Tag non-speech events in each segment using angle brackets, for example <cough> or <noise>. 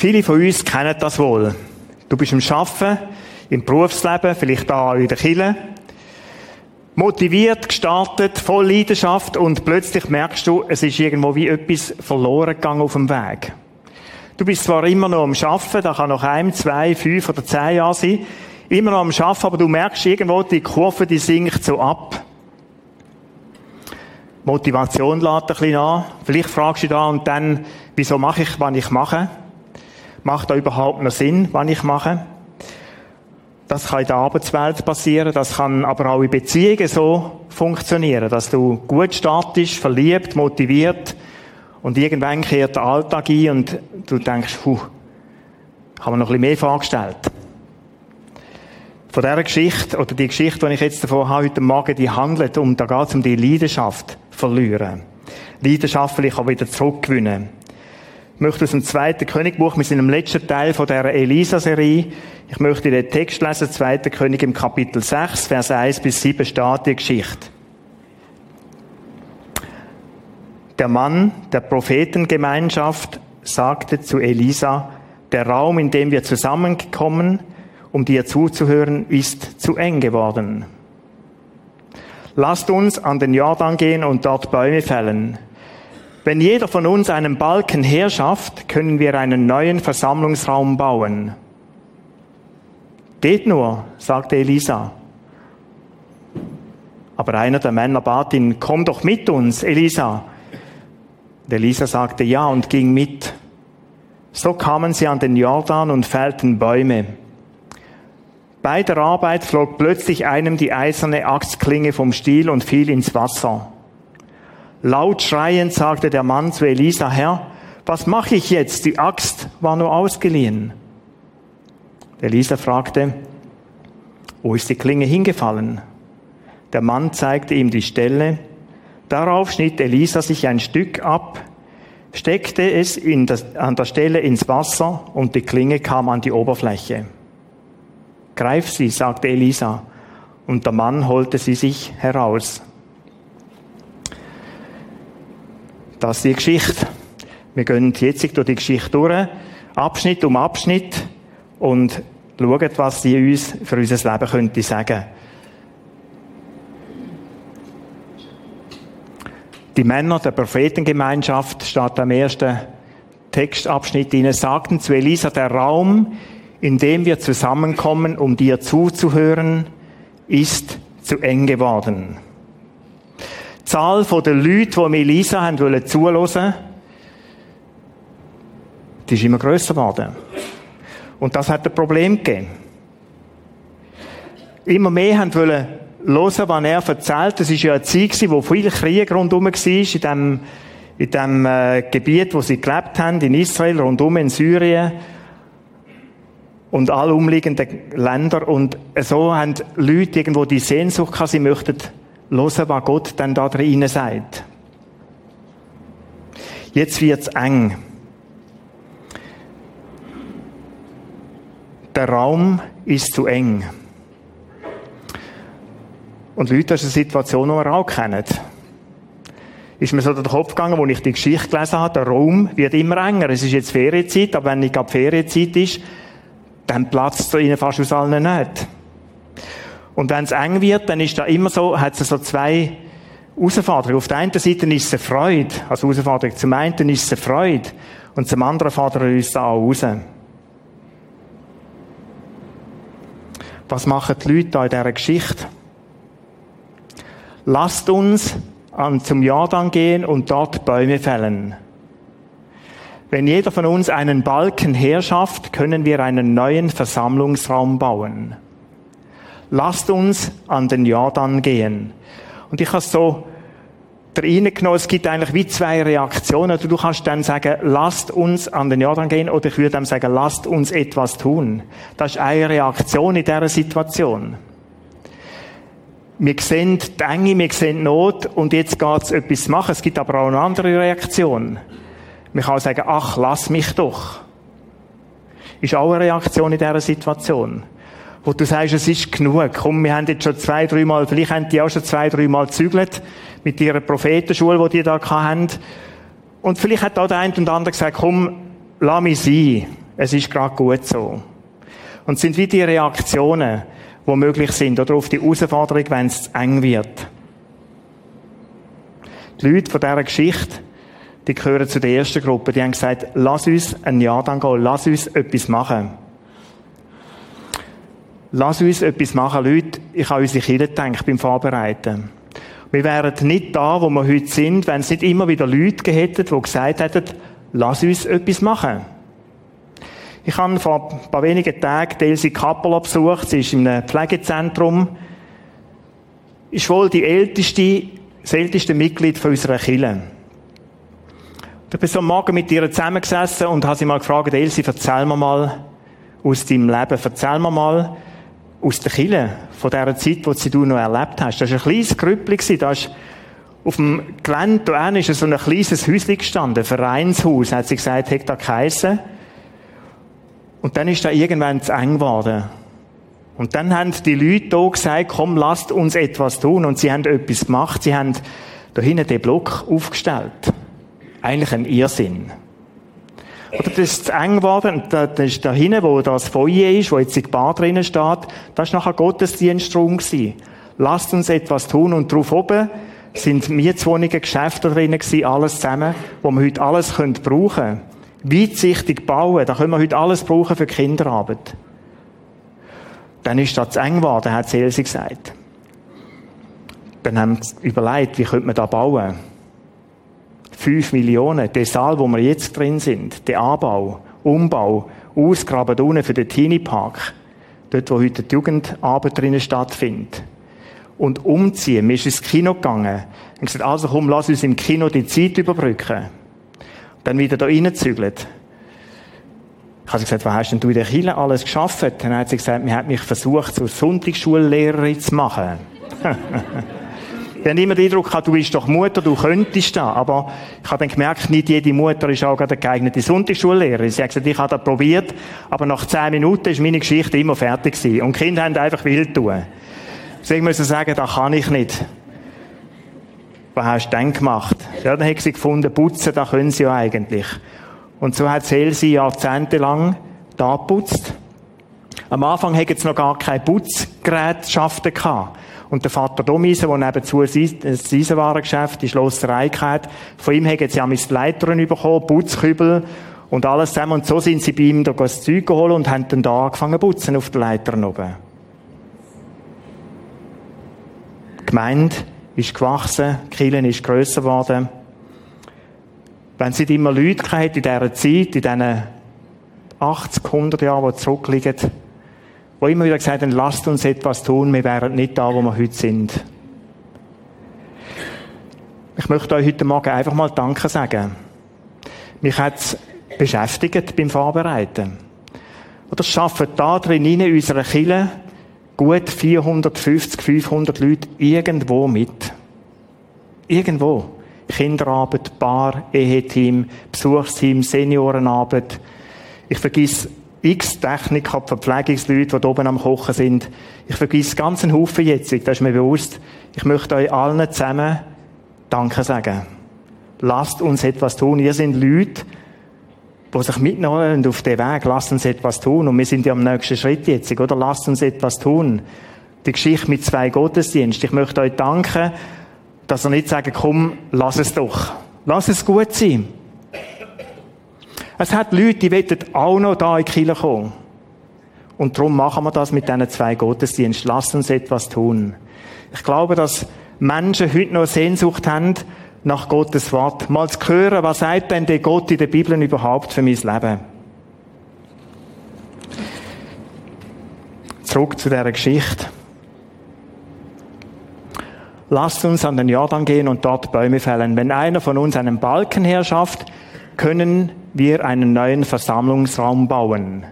Viele von uns kennen das wohl. Du bist im Schaffen, im Berufsleben, vielleicht da in der Kirche, motiviert, gestartet, voll Leidenschaft und plötzlich merkst du, es ist irgendwo wie etwas verloren gegangen auf dem Weg. Du bist zwar immer noch am Schaffen, da kann noch ein, zwei, fünf oder zehn Jahre sein, immer noch am Schaffen, aber du merkst irgendwo, die Kurve, die sinkt so ab. Motivation lädt ein bisschen an. Vielleicht fragst du da und dann, wieso mache ich, was ich mache? Macht da überhaupt noch Sinn, was ich mache? Das kann in der Arbeitswelt passieren, das kann aber auch in Beziehungen so funktionieren, dass du gut startest, verliebt, motiviert und irgendwann kehrt der Alltag ein und du denkst, puh, haben wir noch ein bisschen mehr vorgestellt. Von dieser Geschichte, oder die Geschichte, die ich jetzt davor habe, heute Morgen, die handelt um, da geht es um die Leidenschaft verlieren. Leidenschaft will ich auch wieder zurückgewinnen. Möchte aus dem zweiten Königbuch, wir sind im letzten Teil von der Elisa-Serie, ich möchte den Text lesen, zweiter König im Kapitel 6, Vers 1 bis 7 steht die Geschichte. Der Mann der Prophetengemeinschaft sagte zu Elisa, der Raum, in dem wir zusammengekommen, um dir zuzuhören, ist zu eng geworden. Lasst uns an den Jordan gehen und dort Bäume fällen. Wenn jeder von uns einen Balken herschafft, können wir einen neuen Versammlungsraum bauen. Geht nur, sagte Elisa. Aber einer der Männer bat ihn, komm doch mit uns, Elisa. Und Elisa sagte ja und ging mit. So kamen sie an den Jordan und fällten Bäume. Bei der Arbeit flog plötzlich einem die eiserne Axtklinge vom Stiel und fiel ins Wasser. Laut schreiend sagte der Mann zu Elisa, Herr, was mache ich jetzt? Die Axt war nur ausgeliehen. Elisa fragte, wo ist die Klinge hingefallen? Der Mann zeigte ihm die Stelle. Darauf schnitt Elisa sich ein Stück ab, steckte es das, an der Stelle ins Wasser und die Klinge kam an die Oberfläche. Greif sie, sagte Elisa, und der Mann holte sie sich heraus. Das ist die Geschichte. Wir gehen jetzt durch die Geschichte durch, Abschnitt um Abschnitt, und schauen, was sie uns für unser Leben könnte sagen. Die Männer der Prophetengemeinschaft, steht am ersten Textabschnitt, ihnen sagten zu Elisa, der Raum, in dem wir zusammenkommen, um dir zuzuhören, ist zu eng geworden. Die Zahl der Leute, die Elisa haben wollen zuhören, die ist immer grösser geworden. Und das hat ein Problem gegeben. Immer mehr haben wollen hören, was er erzählt. Das war ja eine Zeit, wo viel Krieg rundherum war, in dem, in dem äh, Gebiet, wo sie gelebt haben, in Israel, rundherum in Syrien und alle umliegenden Länder. Und so haben Leute irgendwo die Sehnsucht gehabt, sie möchten hören, was Gott dann da drin sagt. Jetzt wird's eng. Der Raum ist zu eng. Und Leute, das ist eine Situation, die wir auch kennen. Ist mir so durch den Kopf gegangen, wo ich die Geschichte gelesen habe, der Raum wird immer enger. Es ist jetzt Ferienzeit, aber wenn nicht gerade Ferienzeit ist, dann platzt es ihnen fast aus allen nicht. Und wenn es eng wird, dann ist da immer so, hat es so zwei Herausforderungen. Auf der einen Seite ist es eine Freude. Also Herausforderung zum einen ist es eine Freude. Und zum anderen fordert er uns da auch raus. Was machen die Leute da in dieser Geschichte? Lasst uns an, zum Jordan gehen und dort Bäume fällen. Wenn jeder von uns einen Balken herschafft, können wir einen neuen Versammlungsraum bauen. Lasst uns an den Jordan gehen. Und ich habe so reingenommen, es gibt eigentlich wie zwei Reaktionen. Du kannst dann sagen, lasst uns an den Jordan gehen, oder ich würde dann sagen, lasst uns etwas tun. Das ist eine Reaktion in dieser Situation. Wir sehen die Enge, wir sehen die Not, und jetzt geht es etwas machen. Es gibt aber auch eine andere Reaktion. Man kann auch sagen, ach, lass mich doch. Ist auch eine Reaktion in dieser Situation. Wo du sagst, es ist genug. Komm, wir haben jetzt schon zwei, dreimal, vielleicht haben die auch schon zwei, dreimal zügelt mit ihrer Prophetenschule, die die da haben. Und vielleicht hat auch der eine und andere gesagt, komm, lass mich sein. es ist gerade gut so. Und es sind wie die Reaktionen, die möglich sind, oder auf die Herausforderung, wenn es zu eng wird. Die Leute von dieser Geschichte, die gehören zu der ersten Gruppe, die haben gesagt, lass uns ein Jahr dann gehen, lass uns etwas machen. Lass uns etwas machen, Leute. Ich habe unsere Kinder gedacht beim Vorbereiten. Wir wären nicht da, wo wir heute sind, wenn es nicht immer wieder Leute hätten, die gesagt hätten, lass uns etwas machen. Ich habe vor ein paar wenigen Tagen Elsie Kappeler besucht. Sie ist in einem Pflegezentrum. Ist wohl die älteste, das älteste Mitglied von unserer Kirche. Ich bin so am Morgen mit ihr zusammengesessen und habe sie mal gefragt, Elsie, erzähl mir mal aus deinem Leben, erzähl mir mal, aus der Kille, von dieser Zeit, die du noch erlebt hast. Das war ein kleines Grüppli, da ist auf dem Gelände da ist so ein kleines Häuschen gestanden, ein Vereinshaus, hat sie gesagt, hat da geheissen. Und dann ist da irgendwann zu eng geworden. Und dann haben die Leute da gesagt, komm, lasst uns etwas tun. Und sie haben etwas gemacht. Sie haben da hinten den Block aufgestellt. Eigentlich ein Irrsinn. Oder das ist zu eng geworden. Das ist da hinten, wo das Feuer ist, wo jetzt die Bar drinnen steht, das war nachher Gottesdienstraum gewesen. Lasst uns etwas tun. Und drauf oben sind Mietwohnungen, Geschäfte drinnen alles zusammen, wo wir heute alles können brauchen können. Weitsichtig bauen, da können wir heute alles brauchen für Kinderarbeit. Dann ist das zu eng geworden, hat Elsie gesagt. Dann haben wir überlegt, wie könnte man da bauen? 5 Millionen. Der Saal, wo wir jetzt drin sind, der Anbau, Umbau, ausgraben unten für den Teenie Park, dort, wo heute die Jugendarbeit drinnen stattfindet. Und umziehen. Wir sind ins Kino gegangen. Und gesagt, also komm, lass uns im Kino die Zeit überbrücken. dann wieder da reinzügelt. Ich habe gesagt, was hast denn du in der Kirche alles geschafft? Dann hat sie gesagt, mir hat mich versucht, zur Sonntagsschullehrerin zu machen. <laughs> Ich habe immer den Eindruck gehabt, du bist doch Mutter, du könntest da. Aber ich habe dann gemerkt, nicht jede Mutter ist auch gerade eine geeignete Sonntagsschullehrerin. Sie hat gesagt, ich habe das probiert, aber nach zehn Minuten ist meine Geschichte immer fertig gewesen. Und die Kinder haben einfach wild tun. Deswegen müssen sagen, das kann ich nicht. Was hast du denn gemacht? Ja, dann hat sie gefunden, putzen, das können sie ja eigentlich. Und so hat sie jahrzehntelang da geputzt. Am Anfang hatten sie noch gar keine Putzgerätschaften gehabt. Und der Vater Domisen, der nebenzu ein Eisenwarengeschäft, die Schlosserei hatte, von ihm haben sie die Leitern bekommen, Putzkübel und alles zusammen. Und so sind sie bei ihm da das Zeug geholt und haben dann da angefangen zu putzen auf der Leiter oben. Die Gemeinde ist gewachsen, die Kirche ist grösser geworden. Wenn sie immer Leute hatten in dieser Zeit, in diesen 80, 100 Jahren, die zurückliegen, wo immer wieder gesagt haben, lasst uns etwas tun, wir wären nicht da, wo wir heute sind. Ich möchte euch heute Morgen einfach mal Danke sagen. Mich hat es beschäftigt beim Vorbereiten. Oder schaffen da drin in unserer Kille gut 450, 500 Leute irgendwo mit. Irgendwo. Kinderarbeit, Bar, Eheteam, Besuchsteam, Seniorenarbeit. Ich vergiss x Technik habe, Verpflegungsleute, die oben am Kochen sind. Ich vergesse ganz einen Haufen jetzt, das ist mir bewusst. Ich möchte euch allen zusammen Danke sagen. Lasst uns etwas tun. Ihr sind Leute, die sich mitnehmen auf den Weg. Lasst uns etwas tun. Und wir sind ja am nächsten Schritt jetzt, oder? Lasst uns etwas tun. Die Geschichte mit zwei Gottesdiensten. Ich möchte euch danken, dass ihr nicht sagen, komm, lass es doch. Lass es gut sein. Es hat Leute, die wollen auch noch da in die Kirche kommen. Und darum machen wir das mit diesen zwei Gottesdiensten. Lasst uns etwas tun. Ich glaube, dass Menschen heute noch Sehnsucht haben nach Gottes Wort. Mal zu hören, was sagt denn der Gott in der Bibel überhaupt für mein Leben? Zurück zu dieser Geschichte. Lasst uns an den Jordan gehen und dort Bäume fällen. Wenn einer von uns einen Balken herschafft, können wir einen neuen Versammlungsraum bauen.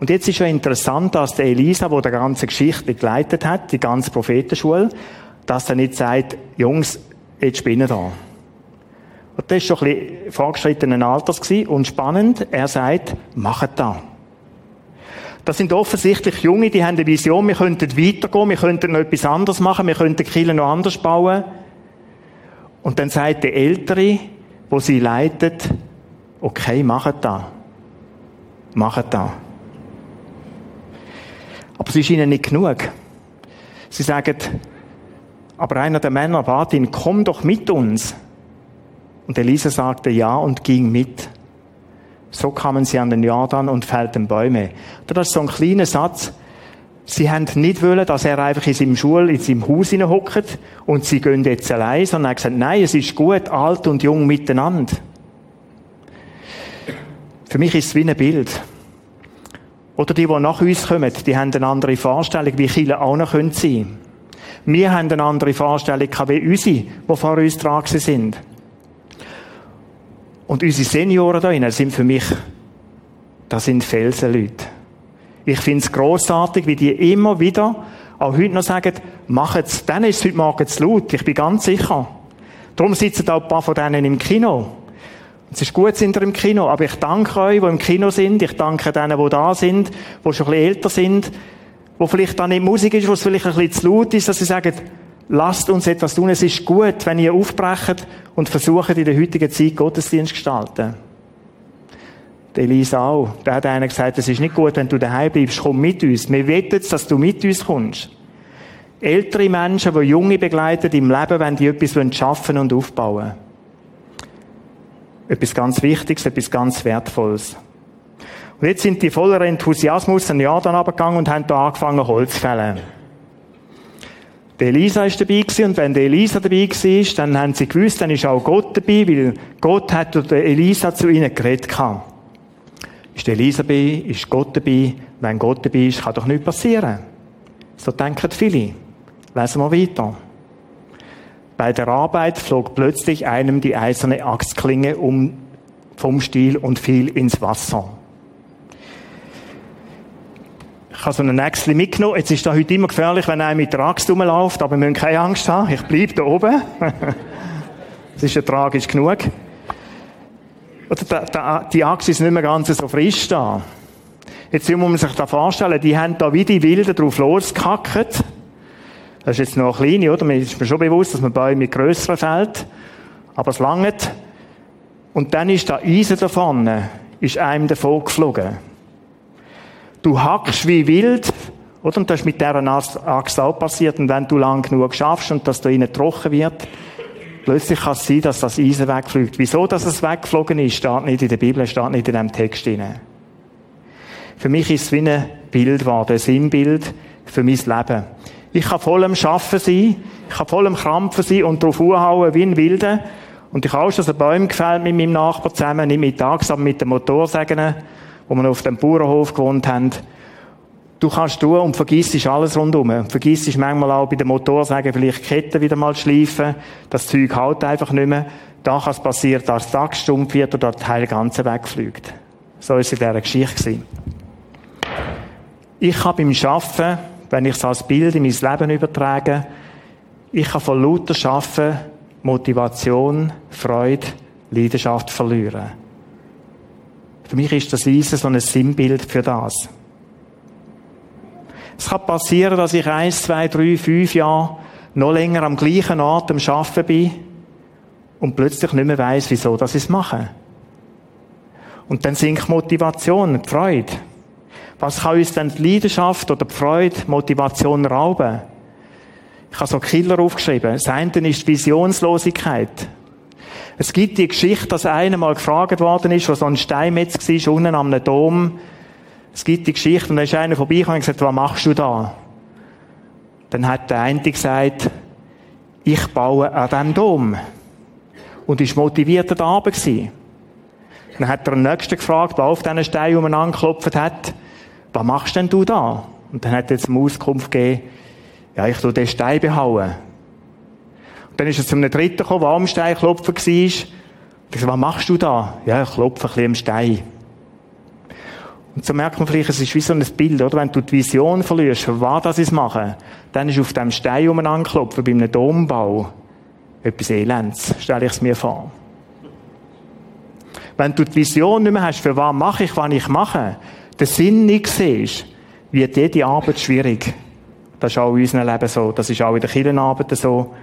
Und jetzt ist ja interessant, dass der Elisa, wo der ganze Geschichte begleitet hat, die ganze Prophetenschule, dass er nicht sagt, Jungs, jetzt bin ich da. Und das ist schon ein bisschen vorgeschrittenen Alters gewesen und spannend. Er sagt, macht da. Das sind offensichtlich Junge, die haben eine Vision, wir könnten weitergehen, wir könnten noch etwas anderes machen, wir könnten Kirche noch anders bauen. Und dann sagt der Ältere, wo sie leitet, okay, macht das. Machen da. Aber es ist ihnen nicht genug. Sie sagen, aber einer der Männer bat ihn, komm doch mit uns. Und Elisa sagte ja und ging mit. So kamen sie an den Jordan und fällten Bäume. Das ist so ein kleiner Satz. Sie haben nicht wollen, dass er einfach in seinem Schul, in seinem Haus hockt und sie gehen jetzt allein, sondern er hat gesagt, nein, es ist gut, alt und jung miteinander. Für mich ist es wie ein Bild. Oder die, die nach uns kommen, die haben eine andere Vorstellung, wie Chile auch noch sein können. Wir haben eine andere Vorstellung wie unsere, die vor uns dran sind. Und unsere Senioren da drinnen sind für mich, das sind Felsenleute. Ich finde es grossartig, wie die immer wieder, auch heute noch sagen, machen's, dann ist es heute Morgen zu laut. Ich bin ganz sicher. Darum sitzen da ein paar von denen im Kino. Es ist gut, sind ihr im Kino, aber ich danke euch, die im Kino sind. Ich danke denen, die da sind, die schon ein bisschen älter sind, wo vielleicht da nicht Musik ist, wo es vielleicht ein bisschen zu laut ist, dass sie sagen, lasst uns etwas tun. Es ist gut, wenn ihr aufbrecht und versucht, in der heutigen Zeit Gottesdienst zu gestalten. Der Elisa auch. Da hat einer gesagt, es ist nicht gut, wenn du daheim bleibst, komm mit uns. Wir wettet, dass du mit uns kommst. Ältere Menschen, die Junge begleiten im Leben, wenn die etwas schaffen und aufbauen. Etwas ganz Wichtiges, etwas ganz Wertvolles. Und jetzt sind die voller Enthusiasmus ein Jahr dann abgegangen und haben da angefangen, Holz fällen. Der Elisa ist dabei gewesen, und wenn der Elisa dabei war, dann haben sie gewusst, dann ist auch Gott dabei, weil Gott hat durch Elisa zu ihnen geredet gehabt. Ist Elisa dabei, ist Gott dabei, wenn Gott dabei ist, kann doch nichts passieren. So denken viele. Lesen wir weiter. Bei der Arbeit flog plötzlich einem die eiserne Axtklinge um vom Stiel und fiel ins Wasser. Ich habe so einen Äxtchen mitgenommen. Jetzt ist da heute immer gefährlich, wenn einer mit der Axt rumläuft, aber wir müssen keine Angst haben. Ich bleibe da oben. <laughs> das ist ja tragisch genug. Die Axt ist nicht mehr ganz so frisch da. Jetzt muss man sich da vorstellen, die haben da wie die Wilden drauf losgekackt. Das ist jetzt noch eine kleine, oder? Mir ist mir schon bewusst, dass man Bäume mit grösseren fällt. Aber es langt. Und dann ist da Eisen da vorne, ist einem davon geflogen. Du hackst wie wild, oder? Und das ist mit dieser Axt auch passiert. Und wenn du lang genug schaffst und dass da innen trocken wird, plötzlich kann es sein, dass das Eisen wegfliegt. Wieso, dass es weggeflogen ist, steht nicht in der Bibel, steht nicht in dem Text drin. Für mich ist es wie ein Bild geworden, ein Sinnbild für mein Leben. Ich kann voll am Schaffen sein, ich kann voll am Krampfen sein und drauf hauen wie ein Wilder. Und ich habe auch schon so Bäume gefällt mit meinem Nachbar zusammen, nicht mit Tags, aber mit dem Motorsägen wo wir auf dem Bauernhof gewohnt haben. Du kannst tun und vergisst alles rundum. Vergisst manchmal auch bei dem Motorsägen vielleicht Ketten wieder mal schleifen. Das Zeug hält einfach nicht mehr. Da kann es passieren, dass das Tag stumpf wird oder der Teil ganze wegfliegt. So ist es in dieser Geschichte. Ich habe beim Arbeiten, wenn ich es als Bild in mein Leben übertrage, ich kann von lauter Schaffen Motivation, Freude, Leidenschaft verlieren. Für mich ist das Eisen so ein Sinnbild für das. Es kann passieren, dass ich eins, zwei, drei, fünf Jahre noch länger am gleichen Ort am Arbeiten bin und plötzlich nicht mehr weiss, wieso ich es mache. Und dann sinkt Motivation, Freude. Was kann uns denn die Leidenschaft oder die Freude, Motivation rauben? Ich habe so Killer aufgeschrieben. Das eine ist Visionslosigkeit. Es gibt die Geschichte, dass einer mal gefragt worden ist, wo so ein Steinmetz war, unten am Dom. Es gibt die Geschichte, und da ist einer vorbeigekommen und gesagt, was machst du da? Dann hat der eine gesagt, ich baue an diesem Dom. Und ist motiviert da Abend gewesen. Dann hat er den Nächsten gefragt, der auf diesen Stein umeinander geklopft hat, was machst denn du da? Und dann hat er eine Auskunft gegeben, ja, ich tu den Stein behauen. Dann ist er zu einem Dritten gekommen, der am Stein klopfen war. Ich sagte, was machst du da? Ja, ich klopfe ein bisschen am Stein. Und so merkt man vielleicht, es ist wie so ein Bild, oder? Wenn du die Vision verlierst, für was das ist machen, dann ist auf dem Stein um anklopfen, bei einem Dombau, etwas Elends, stelle ich es mir vor. Wenn du die Vision nicht mehr hast, für was mache ich, was ich mache, den Sinn nicht siehst, wird jede Arbeit schwierig. Das ist auch in unserem Leben so. Das ist auch in der Kirchenarbeit so.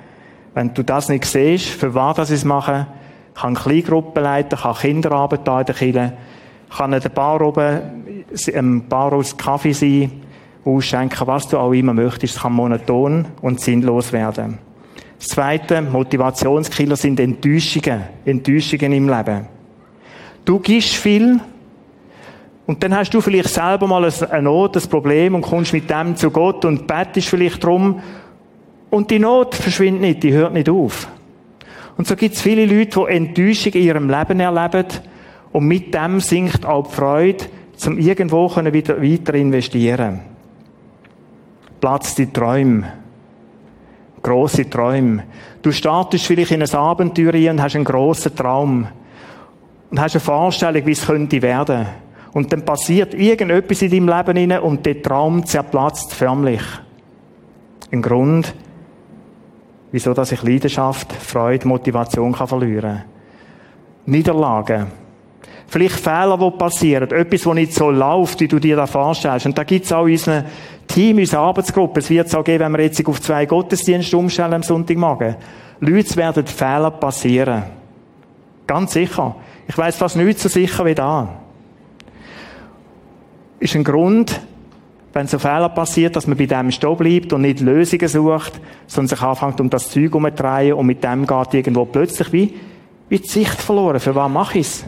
Wenn du das nicht siehst, für was das ich mache, kann Kleingruppen leiten, kann Kinderarbeit da in der Kirche, kann der Bar oben, ein Bar aus Kaffee sein, ausschenken, was du auch immer möchtest. Es kann monoton und sinnlos werden. Das zweite, Motivationskiller sind Enttäuschungen. Enttäuschungen im Leben. Du gibst viel, und dann hast du vielleicht selber mal eine Not, ein Problem und kommst mit dem zu Gott und bettest vielleicht drum. Und die Not verschwindet nicht, die hört nicht auf. Und so gibt es viele Leute, die Enttäuschung in ihrem Leben erleben und mit dem sinkt auch die Freude, zum irgendwo wieder weiter investieren. Platz die Träume. Grosse Träume. Du startest vielleicht in ein Abenteuer und hast einen grossen Traum. Und hast eine Vorstellung, wie es könnte werden. Und dann passiert irgendetwas in deinem Leben hinein und der Traum zerplatzt förmlich. Ein Grund, wieso dass ich Leidenschaft, Freude, Motivation kann verlieren Niederlagen. Vielleicht Fehler, die passieren. Etwas, das nicht so läuft, wie du dir das vorstellst. Und da gibt es auch in unserem Team, unsere Arbeitsgruppe. Es wird es auch geben, wenn wir jetzt auf zwei Gottesdienste umstellen am Sonntagmorgen. Leute, werden Fehler passieren. Ganz sicher. Ich weiß fast nicht so sicher wie da ist ein Grund, wenn so Fehler passiert, dass man bei dem stehen bleibt und nicht Lösungen sucht, sondern sich anfängt um das Zeug umzudrehen und mit dem geht irgendwo plötzlich wie, wie die Sicht verloren. Für was mache ich es?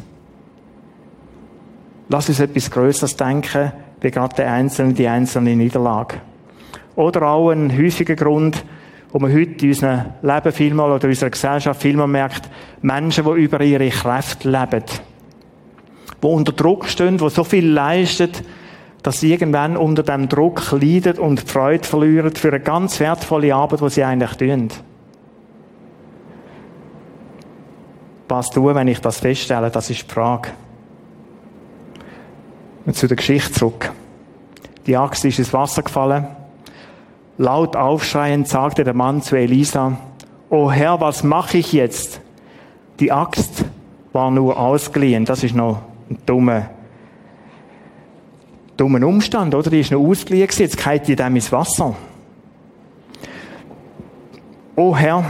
Lass uns etwas Größeres denken, wie gerade der einzelne, die einzelne Niederlage. Oder auch ein häufiger Grund, wo man heute in unserem Leben vielmal oder in unserer Gesellschaft vielmal merkt, Menschen, die über ihre Kräfte leben, die unter Druck stehen, die so viel leisten, dass sie irgendwann unter dem Druck leiden und die Freude verlieren für eine ganz wertvolle Arbeit, die sie eigentlich tun. Was tun, wenn ich das feststelle? Das ist die Frage. Und zu der Geschichte zurück. Die Axt ist ins Wasser gefallen. Laut aufschreiend sagte der Mann zu Elisa, O Herr, was mache ich jetzt? Die Axt war nur ausgeliehen. Das ist noch ein dummer Umstand, oder? Die ist noch ausgeliehen jetzt geht die dem ins Wasser. Oh Herr,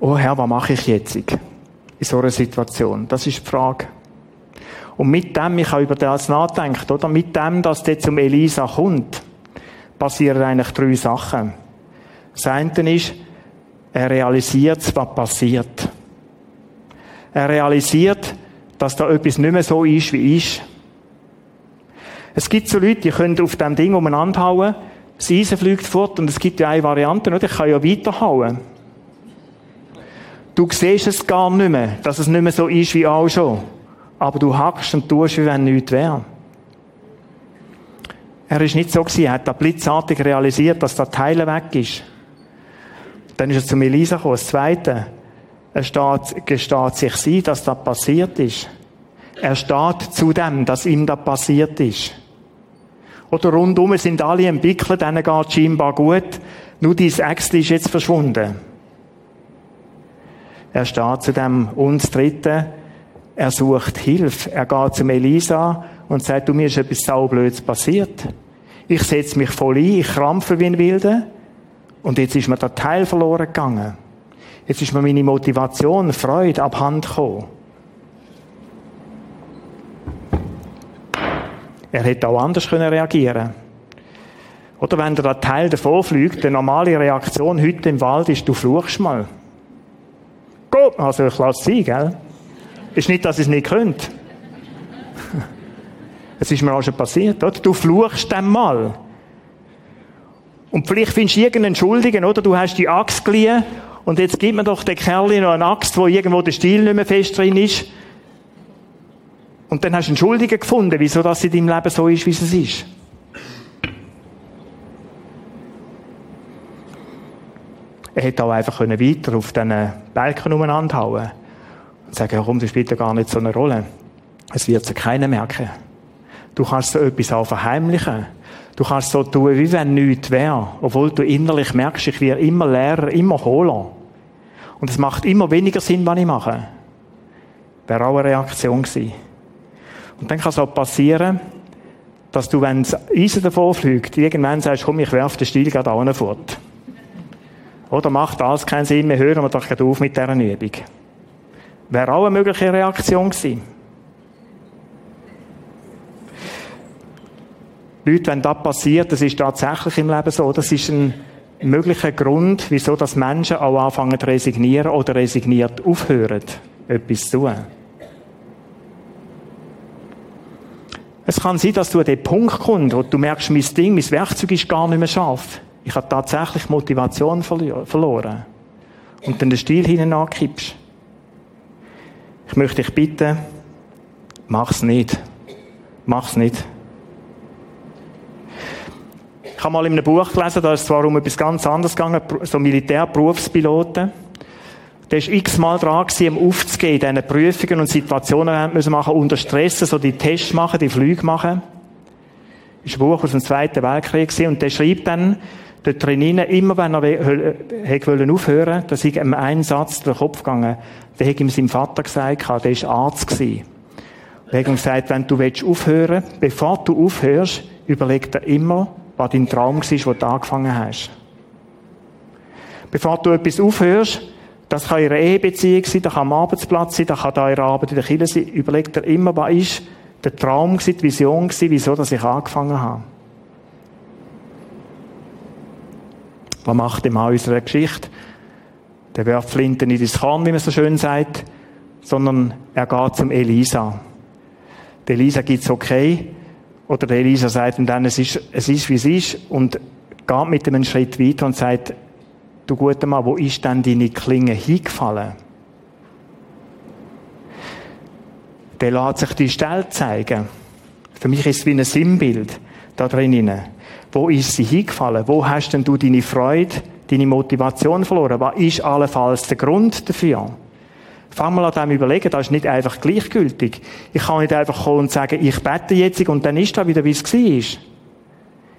oh Herr, was mache ich jetzt in so einer Situation? Das ist die Frage. Und mit dem, ich habe über das nachdenkt, oder? Mit dem, dass der zum Elisa kommt, passieren eigentlich drei Sachen. Das eine ist, er realisiert, was passiert. Er realisiert, dass da etwas nicht mehr so ist, wie ist. Es gibt so Leute, die können auf dem Ding umeinander hauen, das Eisen fliegt fort und es gibt ja eine Variante, oder? ich kann ja weiterhauen. Du siehst es gar nicht mehr, dass es nicht mehr so ist wie auch schon. Aber du hackst und tust, wie wenn nichts wäre. Er ist nicht so gewesen, er hat da blitzartig realisiert, dass der Teil weg ist. Dann ist er zu Elisa gekommen. Das Zweite, er steht, gesteht sich sein, dass das passiert ist. Er steht zu dem, dass ihm das passiert ist. Oder rundum sind alle im Bickel, denen geht scheinbar gut. Nur dieses Äxel ist jetzt verschwunden. Er steht zu dem uns Dritten. Er sucht Hilfe. Er geht zum Elisa und sagt, du, mir ist etwas saublöds passiert. Ich setze mich voll ein, ich krampfe wie ein Wilder. Und jetzt ist mir der Teil verloren gegangen. Jetzt ist mir meine Motivation, Freude abhanden gekommen. Er hätte auch anders können reagieren Oder wenn der Teil davon fliegt, die normale Reaktion heute im Wald ist, du fluchst mal. Gut, also ich lasse es sein, gell? Ist nicht, dass ich es nicht könnte. <laughs> Es ist mir auch schon passiert, oder? Du fluchst dann mal. Und vielleicht findest du irgendeinen Schuldigen, oder? Du hast die Axt geliehen und jetzt gibt mir doch der Kerl noch eine Axt, wo irgendwo der Stiel nicht mehr fest drin ist. Und dann hast du einen Schuldigen gefunden, wieso das in deinem Leben so ist, wie es ist. Er hätte auch einfach weiter auf diesen Balken umeinander hauen und sagen, warum, das spielt ja gar nicht so eine Rolle. Es wird sich keiner merken. Du kannst so etwas auch verheimlichen. Du kannst so tun, wie wenn nichts wäre, obwohl du innerlich merkst, ich werde immer leerer, immer hohler. Und es macht immer weniger Sinn, was ich mache. Wäre auch eine Reaktion gewesen. Und dann kann es auch passieren, dass du, wenn das Eisen davor fliegt, irgendwann sagst, komm, ich werfe den Stil gerade auch fort. Oder macht alles keinen Sinn mehr, hören wir doch auf mit dieser Übung. Wäre auch eine mögliche Reaktion gewesen. Leute, wenn das passiert, das ist tatsächlich im Leben so, das ist ein möglicher Grund, wieso dass Menschen auch anfangen zu resignieren oder resigniert aufhören, etwas zu tun. Es kann sein, dass du an den Punkt kommst, wo du merkst, mein Ding, mein Werkzeug ist gar nicht mehr scharf. Ich habe tatsächlich Motivation verloren. Und dann den Stil hinein ankippst. Ich möchte dich bitten, mach's nicht. Mach's nicht. Ich habe mal in einem Buch gelesen, da ist zwar um etwas ganz anderes gegangen, so Militärberufspiloten. Der ist x-mal dran um aufzugehen, in diesen Prüfungen und Situationen müssen machen, unter Stress, so die Tests machen, die Flüge machen. Das ist ein Buch aus dem Zweiten Weltkrieg und der schreibt dann, dort drinnen, immer wenn er hätte aufhören dass ich ihm einen Satz durch den Kopf gegangen, der hat ihm sein Vater gesagt, der war Arzt gewesen. Er hat ihm gesagt, wenn du aufhören willst, bevor du aufhörst, überleg dir immer, was dein Traum war, wo du angefangen hast. Bevor du etwas aufhörst, das kann ihre Ehebeziehung sein, das kann am Arbeitsplatz sein, das kann da ihre Arbeit in der Kirche sein, überleg dir immer, was ist der Traum die Vision wieso ich angefangen habe. Was macht der Mann unserer Geschichte? Der wirft Flinten nicht ins Korn, wie man so schön sagt, sondern er geht zum Elisa. Der Elisa gibt's okay, oder der Elisa sagt ihm dann, es ist, es ist wie es ist, und geht mit einem Schritt weiter und sagt, du guter Mann, wo ist denn deine Klinge hingefallen? Der lässt sich die Stelle zeigen. Für mich ist es wie ein Sinnbild da drinnen. Wo ist sie hingefallen? Wo hast denn du deine Freude, deine Motivation verloren? Was ist allenfalls der Grund dafür? Fang mal an dem überlegen, das ist nicht einfach gleichgültig. Ich kann nicht einfach kommen und sagen, ich bete jetzt und dann ist da wieder, wie es war.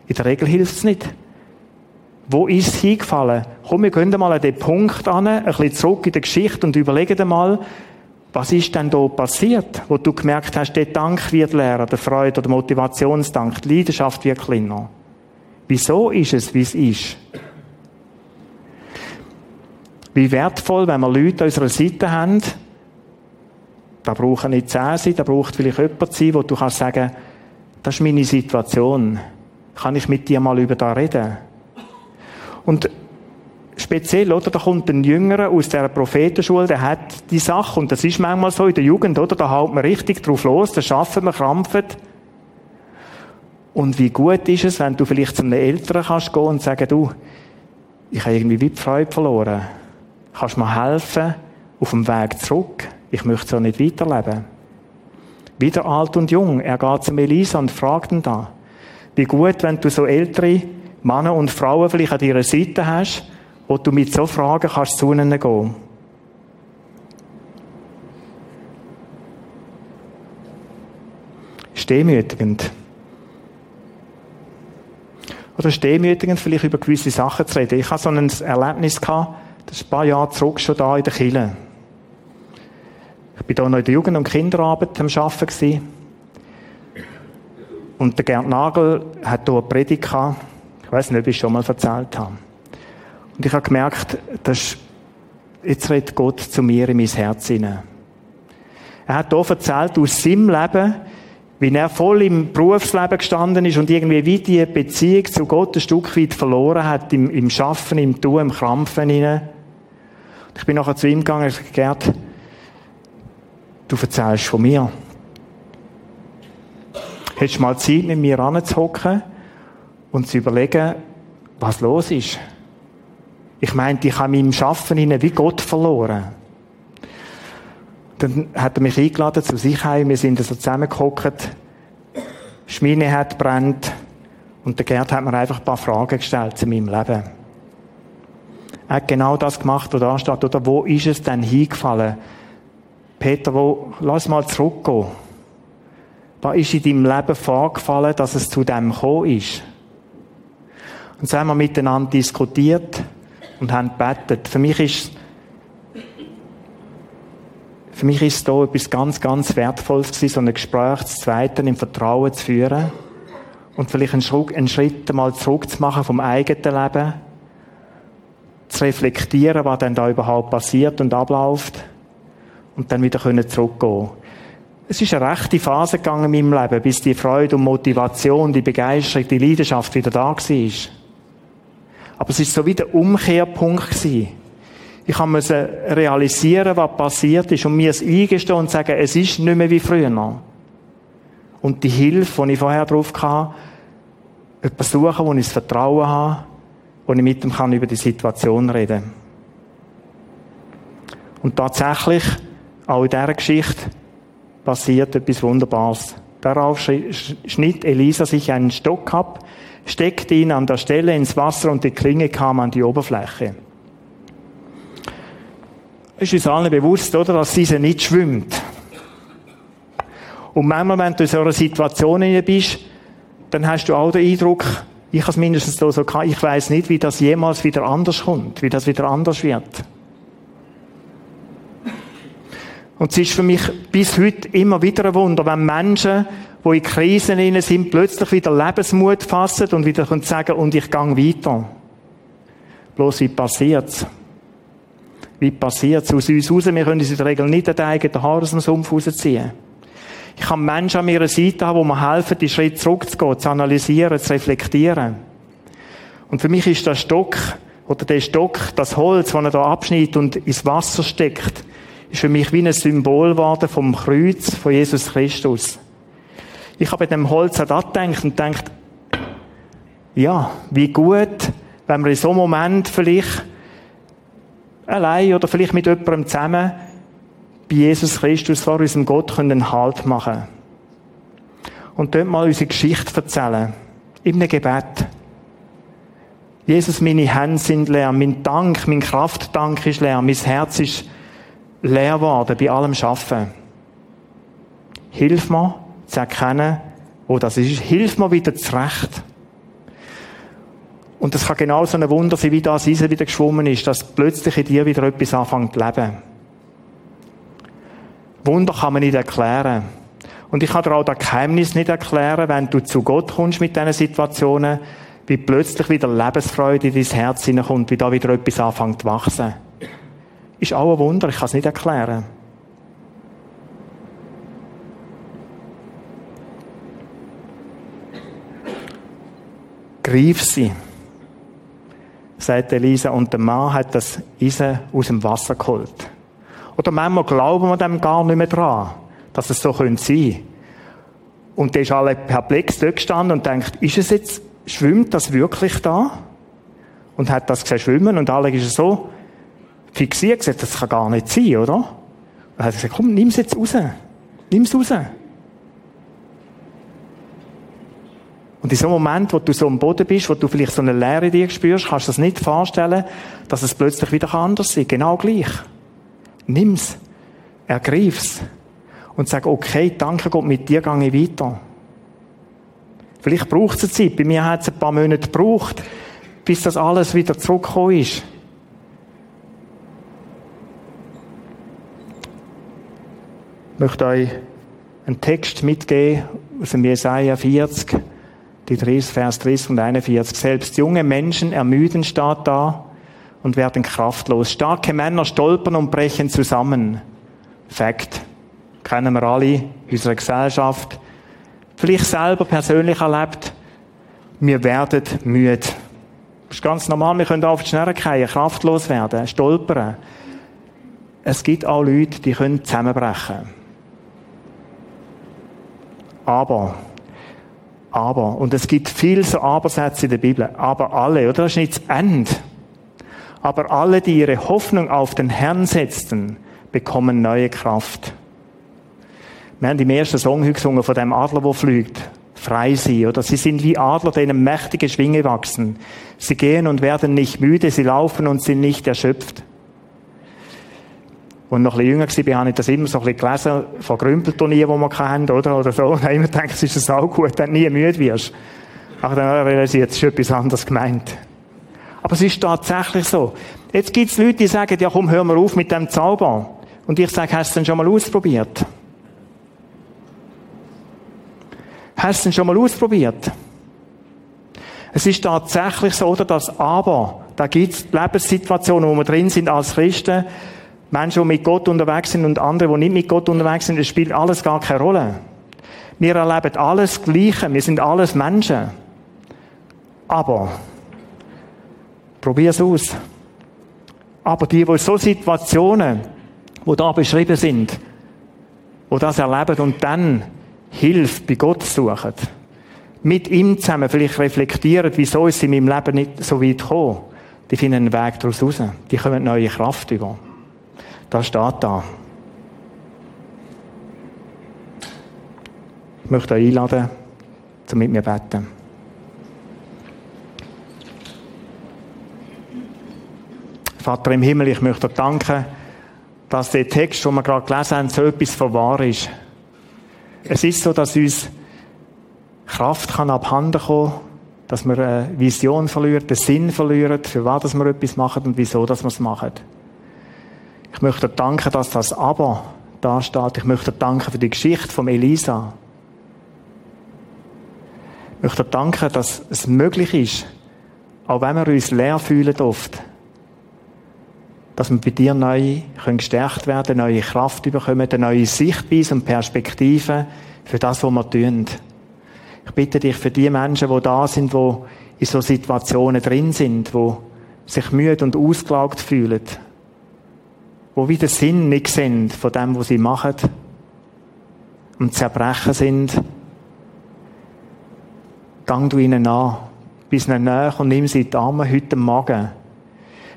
In der Regel hilft es nicht. Wo ist es hingefallen? Komm, wir gehen mal an den Punkt an, ein bisschen zurück in der Geschichte und überlegen mal, was ist denn da passiert, wo du gemerkt hast, der Dank wird leer, der Freude oder Motivationsdank, die Leidenschaft wird kleiner. Wieso ist es, wie es ist? Wie wertvoll, wenn wir Leute an unserer Seite haben, da brauchen nicht zehn sein, da braucht vielleicht jemand sein, wo du kannst sagen, das ist meine Situation. Kann ich mit dir mal über da reden? Und speziell, oder, da kommt ein Jüngerer aus der Prophetenschule, der hat die Sache, und das ist manchmal so in der Jugend, oder, da haut man richtig drauf los, da schaffen wir, krampfen. Und wie gut ist es, wenn du vielleicht zu einem Eltern kannst gehen und sagen, du, ich habe irgendwie wie die Freude verloren Kannst du mir helfen auf dem Weg zurück? Ich möchte so nicht weiterleben. Wieder alt und jung. Er geht zu Elisa und fragt ihn da. Wie gut, wenn du so ältere Männer und Frauen vielleicht an deiner Seite hast, wo du mit so Fragen kannst zu ihnen gehen. Stehmütigend. Oder stehmütigend vielleicht über gewisse Sachen zu reden. Ich hatte so ein Erlebnis gehabt, das ist ein paar Jahre zurück schon da in der Kille. Ich bin da noch in der Jugend- und Kinderarbeit am Arbeiten gewesen. Und der Gerd Nagel hat hier eine Predigt gehabt. Ich weiß nicht, ob ich es schon mal erzählt habe. Und ich habe gemerkt, dass jetzt redet Gott zu mir in mein Herz hinein. Er hat hier erzählt aus seinem Leben, wie er voll im Berufsleben gestanden ist und irgendwie wie die Beziehung zu Gott ein Stück weit verloren hat, im, im Schaffen, im Tun, im Krampfen hinein. Ich bin nachher zu ihm gegangen und gesagt, Gerd, du erzählst von mir. Hättest du mal Zeit, mit mir anzuhocken und zu überlegen, was los ist? Ich meinte, ich habe meinem Schaffen hinein wie Gott verloren. Dann hat er mich eingeladen zu sich heim. Wir sind so zusammengehockt. Schmine hat brennt. Und der Gerd hat mir einfach ein paar Fragen gestellt zu meinem Leben. Er hat genau das gemacht, was da steht. Oder wo ist es denn hingefallen? Peter, wo, lass mal zurückgehen. Was ist in deinem Leben vorgefallen, dass es zu dem gekommen ist? Und so haben wir miteinander diskutiert und haben gebetet. Für mich ist für mich ist da etwas ganz, ganz Wertvolles gewesen, so ein Gespräch zu zweiten im Vertrauen zu führen und vielleicht einen Schritt, einen Schritt mal zurückzumachen vom eigenen Leben zu reflektieren, was denn da überhaupt passiert und abläuft und dann wieder zurückgehen Es ist eine rechte Phase gegangen in meinem Leben, bis die Freude und Motivation, die Begeisterung, die Leidenschaft wieder da war. Aber es ist so wie der Umkehrpunkt gewesen. Ich musste realisieren, was passiert ist und mir es eingestehen und sagen, es ist nicht mehr wie früher. Und die Hilfe, die ich vorher drauf hatte, jemanden suchen, wo ich das Vertrauen habe, wo ich mit ihm kann über die Situation reden. Und tatsächlich, auch in dieser Geschichte, passiert etwas Wunderbares. Darauf schnitt Elisa sich einen Stock ab, steckte ihn an der Stelle ins Wasser und die Klinge kam an die Oberfläche. Ist uns allen bewusst, oder, dass diese nicht schwimmt. Und manchmal, wenn du in so einer Situation bist, dann hast du auch den Eindruck, ich habe es mindestens so gehabt, ich weiß nicht, wie das jemals wieder anders kommt, wie das wieder anders wird. Und es ist für mich bis heute immer wieder ein Wunder, wenn Menschen, die in Krisen sind, plötzlich wieder Lebensmut fassen und wieder sagen, und ich gehe weiter. Bloß wie passiert's? Wie passiert's? Aus uns raus, wir können uns in der Regel nicht den eigenen Haar aus dem Sumpf rausziehen. Ich kann Menschen an meiner Seite haben, die mir helfen, die Schritt zurückzugehen, zu analysieren, zu reflektieren. Und für mich ist der Stock, oder der Stock, das Holz, das er da abschneidet und ins Wasser steckt, ist für mich wie ein Symbol geworden vom Kreuz von Jesus Christus. Ich habe bei dem Holz an das gedacht und gedacht, ja, wie gut, wenn wir in so einem Moment vielleicht allein oder vielleicht mit jemandem zusammen bei Jesus Christus vor unserem Gott können Halt machen Und dort mal unsere Geschichte erzählen. In einem Gebet. Jesus, meine Hände sind leer, mein Dank, mein Kraftdank ist leer, mein Herz ist leer geworden bei allem Schaffen. Hilf mir zu erkennen, wo das ist. Hilf mir wieder zurecht. Und das kann genau so ein Wunder sein, wie das Eisen wieder geschwommen ist, dass plötzlich in dir wieder etwas anfängt zu leben. Wunder kann man nicht erklären. Und ich kann dir auch das Geheimnis nicht erklären, wenn du zu Gott kommst mit diesen Situationen, wie plötzlich wieder Lebensfreude in dein Herz hineinkommt, wie da wieder etwas anfängt zu wachsen. Ist auch ein Wunder, ich kann es nicht erklären. Greif sie, sagt Elisa, und der Mann hat das Eisen aus dem Wasser geholt. Oder manchmal glauben wir dem gar nicht mehr dran, dass es so sein könnte. Und der ist alle perplex dort gestanden und denkt, ist es jetzt, schwimmt das wirklich da? Und hat das gesehen schwimmen und alle ist so fixiert gesagt, das kann gar nicht sein, oder? Und er hat gesagt, komm, nimm es jetzt raus. Nimm es raus. Und in so einem Moment, wo du so am Boden bist, wo du vielleicht so eine Leere in dir spürst, kannst du das nicht vorstellen, dass es plötzlich wieder anders sein kann. Genau gleich. Nimm's. Ergreif's. Und sag, okay, danke Gott, mit dir gehe ich weiter. Vielleicht braucht es eine Zeit. Bei mir hat es ein paar Monate gebraucht, bis das alles wieder zurückgekommen ist. Ich möchte euch einen Text mitgeben aus dem Jesaja 40, die 30, Vers 30 und 41. Selbst junge Menschen ermüden, steht da, und werden kraftlos. Starke Männer stolpern und brechen zusammen. Fakt. Kennen wir alle in unserer Gesellschaft. Vielleicht selber persönlich erlebt. Wir werden müde. Das ist ganz normal. Wir können auf die Schnelle fallen, kraftlos werden, stolpern. Es gibt auch Leute, die können zusammenbrechen. Aber, aber, und es gibt viel so Abersätze in der Bibel, aber alle, oder? Das ist nicht das Ende. Aber alle, die ihre Hoffnung auf den Herrn setzten, bekommen neue Kraft. Wir haben im ersten Song gesungen von dem Adler, der fliegt. Frei sie, oder? Sie sind wie Adler, denen mächtige Schwinge wachsen. Sie gehen und werden nicht müde, sie laufen und sind nicht erschöpft. Und noch ein bisschen jünger war, habe ich das immer so ein bisschen gelesen von Grümpelturnieren, die wir hatten, oder? Oder so. Und habe immer gedacht, es ist auch gut, wenn du nie müde wirst. Aber dann realisiert, es ist etwas anderes gemeint. Aber es ist tatsächlich so. Jetzt gibt es Leute, die sagen, ja komm, hör mal auf mit dem Zauber. Und ich sage, hast du es denn schon mal ausprobiert? Hast du es denn schon mal ausprobiert? Es ist tatsächlich so, oder, dass aber, da gibt es Lebenssituationen, wo wir drin sind als Christen, Menschen, die mit Gott unterwegs sind und andere, die nicht mit Gott unterwegs sind, es spielt alles gar keine Rolle. Wir erleben alles Gleiche. Wir sind alles Menschen. Aber, probier's aus. Aber die, die so Situationen, wo da beschrieben sind, wo das erleben und dann Hilfe bei Gott suchen, mit ihm zusammen vielleicht reflektieren, wieso ist sie in meinem Leben nicht so weit gekommen, die finden einen Weg daraus raus. Die kommen neue Kraft über. Das steht da. Ich möchte euch einladen, zum mit mir beten. Vater im Himmel, ich möchte dir danken, dass der Text, den wir gerade gelesen haben, so etwas von wahr ist. Es ist so, dass uns Kraft kann abhanden kommen, dass wir eine Vision verlieren, den Sinn verlieren, für was wir etwas machen und wieso wir es machen. Ich möchte dir danken, dass das Aber da steht. Ich möchte dir danken für die Geschichte von Elisa. Ich möchte dir danken, dass es möglich ist, auch wenn wir uns leer fühlen oft, dass wir bei dir neu können gestärkt werden, neue Kraft bekommen, eine neue Sichtweise und Perspektive für das, was wir tun. Ich bitte dich für die Menschen, die da sind, die in so Situationen drin sind, die sich müde und ausgelaugt fühlen, wo wieder Sinn nicht sind von dem, was sie machen und zerbrechen sind. Dank du ihnen an, bis ihnen näher und nimm sie in die Arme heute Morgen.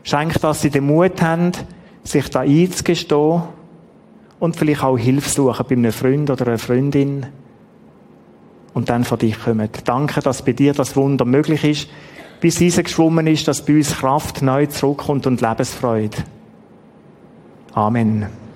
Schenk, dass sie den Mut haben, sich da einzugestehen und vielleicht auch Hilfe suchen bei einem Freund oder einer Freundin und dann von dich kommen. Danke, dass bei dir das Wunder möglich ist, bis Eisen geschwommen ist, dass bei uns Kraft neu zurückkommt und Lebensfreude. Amen.